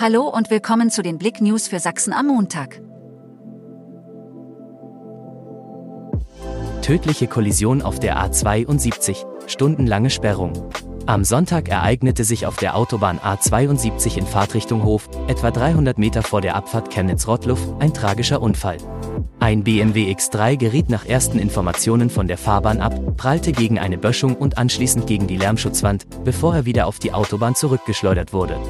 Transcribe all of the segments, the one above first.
Hallo und willkommen zu den Blick News für Sachsen am Montag. Tödliche Kollision auf der A72, stundenlange Sperrung. Am Sonntag ereignete sich auf der Autobahn A72 in Fahrtrichtung Hof, etwa 300 Meter vor der Abfahrt Chemnitz-Rottluff, ein tragischer Unfall. Ein BMW X3 geriet nach ersten Informationen von der Fahrbahn ab, prallte gegen eine Böschung und anschließend gegen die Lärmschutzwand, bevor er wieder auf die Autobahn zurückgeschleudert wurde.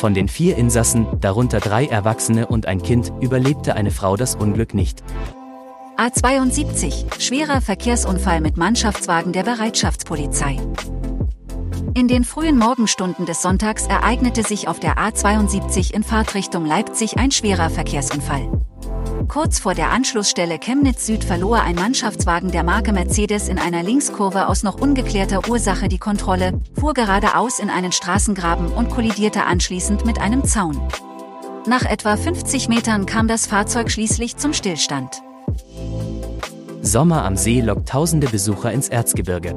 Von den vier Insassen, darunter drei Erwachsene und ein Kind, überlebte eine Frau das Unglück nicht. A72, schwerer Verkehrsunfall mit Mannschaftswagen der Bereitschaftspolizei. In den frühen Morgenstunden des Sonntags ereignete sich auf der A72 in Fahrtrichtung Leipzig ein schwerer Verkehrsunfall. Kurz vor der Anschlussstelle Chemnitz Süd verlor ein Mannschaftswagen der Marke Mercedes in einer Linkskurve aus noch ungeklärter Ursache die Kontrolle, fuhr geradeaus in einen Straßengraben und kollidierte anschließend mit einem Zaun. Nach etwa 50 Metern kam das Fahrzeug schließlich zum Stillstand. Sommer am See lockt tausende Besucher ins Erzgebirge.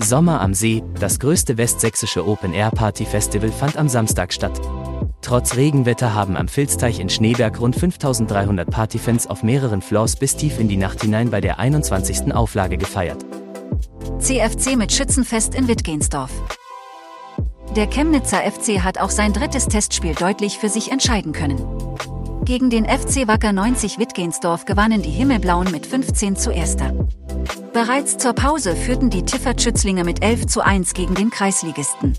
Sommer am See, das größte westsächsische Open-Air-Party-Festival fand am Samstag statt. Trotz Regenwetter haben am Filzteich in Schneeberg rund 5300 Partyfans auf mehreren Floors bis tief in die Nacht hinein bei der 21. Auflage gefeiert. CFC mit Schützenfest in Wittgensdorf. Der Chemnitzer FC hat auch sein drittes Testspiel deutlich für sich entscheiden können. Gegen den FC Wacker 90 Wittgensdorf gewannen die Himmelblauen mit 15 zu 1. Bereits zur Pause führten die Tiffert-Schützlinge mit 11 zu 1 gegen den Kreisligisten.